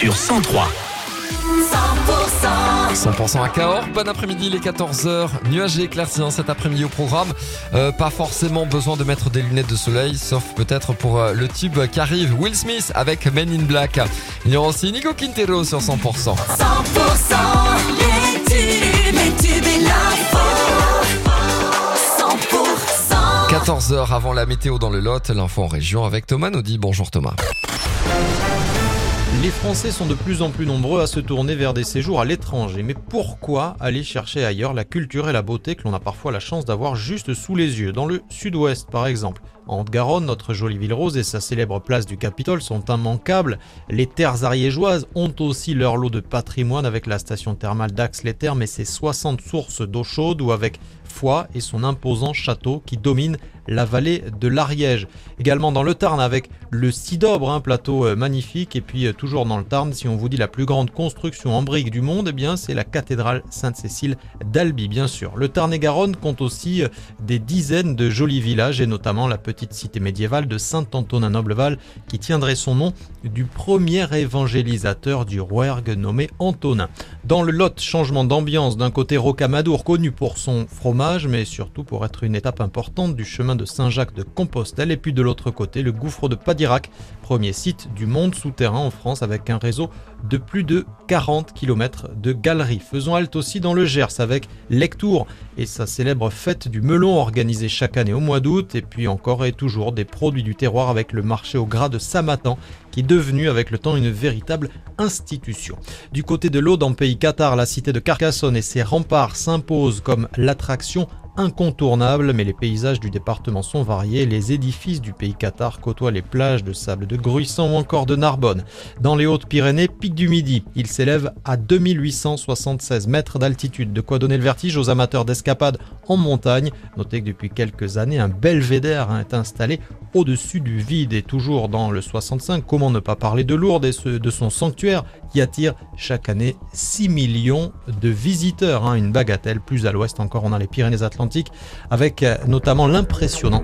sur 103. 100% à Cahors, bon après-midi, les 14h, nuagé éclairci cet après-midi au programme. Euh, pas forcément besoin de mettre des lunettes de soleil, sauf peut-être pour euh, le tube qui arrive, Will Smith avec Men in Black. Il y aura aussi Nico Quintero sur 100%. 100% les tubes, les tubes et l'info. 100% 14h avant la météo dans le Lot, l'info en région avec Thomas Naudy. Bonjour Thomas. Les Français sont de plus en plus nombreux à se tourner vers des séjours à l'étranger. Mais pourquoi aller chercher ailleurs la culture et la beauté que l'on a parfois la chance d'avoir juste sous les yeux? Dans le sud-ouest, par exemple. En Haute-Garonne, notre jolie ville rose et sa célèbre place du Capitole sont immanquables. Les terres ariégeoises ont aussi leur lot de patrimoine avec la station thermale d'Ax-les-Thermes et ses 60 sources d'eau chaude ou avec Foix et son imposant château qui domine la vallée de l'Ariège. Également dans le Tarn avec le Cidobre, un plateau euh, magnifique. Et puis euh, toujours dans le Tarn, si on vous dit la plus grande construction en briques du monde, eh c'est la cathédrale Sainte-Cécile d'Albi, bien sûr. Le Tarn-et-Garonne compte aussi euh, des dizaines de jolis villages et notamment la petite cité médiévale de Saint-Antonin-Nobleval qui tiendrait son nom du premier évangélisateur du Rouergue nommé Antonin. Dans le Lot, changement d'ambiance d'un côté Rocamadour connu pour son fromage mais surtout pour être une étape importante du chemin de Saint-Jacques de Compostelle et puis de l'autre côté le gouffre de Padirac, premier site du monde souterrain en France avec un réseau de plus de 40 km de galeries. Faisons halte aussi dans le Gers avec Lectour et sa célèbre fête du melon organisée chaque année au mois d'août et puis encore et toujours des produits du terroir avec le marché au gras de Samatan qui est devenu avec le temps une véritable institution. Du côté de l'Aude en pays Qatar, la cité de Carcassonne et ses remparts s'imposent comme l'attraction incontournable, mais les paysages du département sont variés. Les édifices du pays Qatar côtoient les plages de sable de Gruissant ou encore de Narbonne. Dans les Hautes-Pyrénées, pic du Midi, il s'élève à 2876 mètres d'altitude, de quoi donner le vertige aux amateurs d'escapade en montagne. Notez que depuis quelques années, un belvédère est installé au-dessus du vide et toujours dans le 65. Comment ne pas parler de Lourdes et de son sanctuaire qui attire chaque année 6 millions de visiteurs, hein, une bagatelle. Plus à l'ouest encore, on a les Pyrénées-Atlantiques avec euh, notamment l'impressionnant